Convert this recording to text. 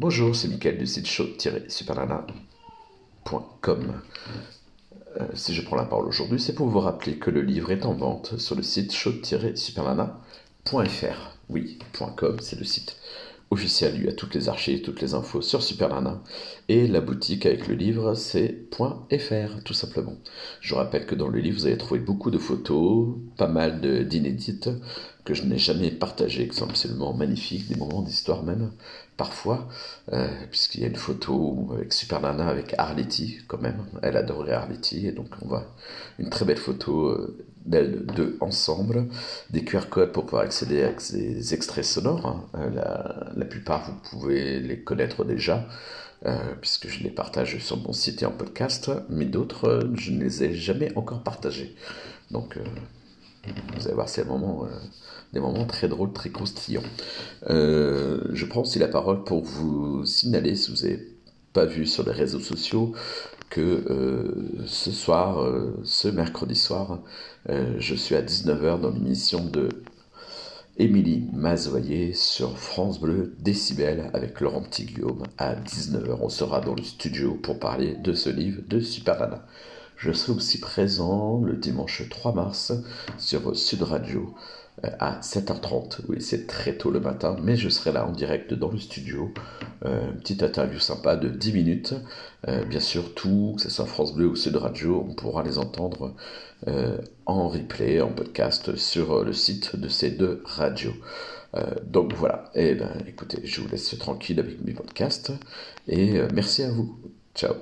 Bonjour, c'est Mickaël du site show-supernana.com. Euh, si je prends la parole aujourd'hui, c'est pour vous rappeler que le livre est en vente sur le site show-supernana.fr. Oui, .com, c'est le site officiel, il y a toutes les archives, toutes les infos sur Supernana. Et la boutique avec le livre, c'est .fr, tout simplement. Je rappelle que dans le livre, vous allez trouver beaucoup de photos, pas mal d'inédites, que je n'ai jamais partagées, qui sont absolument magnifiques, des moments d'histoire même, parfois, euh, puisqu'il y a une photo avec Supernana, avec Arletty, quand même. Elle adorait Arletty, et donc on voit une très belle photo euh, d'elles deux ensemble, des QR codes pour pouvoir accéder à ces extraits sonores. Hein. Euh, la, la, plupart, vous pouvez les connaître déjà, euh, puisque je les partage sur mon site et en podcast, mais d'autres, euh, je ne les ai jamais encore partagés. Donc, vous allez voir, c'est moment, euh, des moments très drôles, très croustillants. je prends aussi la parole pour vous signaler, si vous n'avez pas vu sur les réseaux sociaux, que euh, ce soir, euh, ce mercredi soir, euh, je suis à 19h dans l'émission de Émilie Mazoyer sur France Bleu Décibel avec Laurent Petit Guillaume à 19h. On sera dans le studio pour parler de ce livre de Super Je serai aussi présent le dimanche 3 mars sur Sud Radio à 7h30. Oui, c'est très tôt le matin, mais je serai là en direct dans le studio. Euh, une petite interview sympa de 10 minutes. Euh, bien sûr, tout, que ce soit France Bleu ou Sud Radio, on pourra les entendre en replay, en podcast sur le site de ces deux radios. donc voilà, et eh ben, écoutez, je vous laisse tranquille avec mes podcasts et merci à vous. Ciao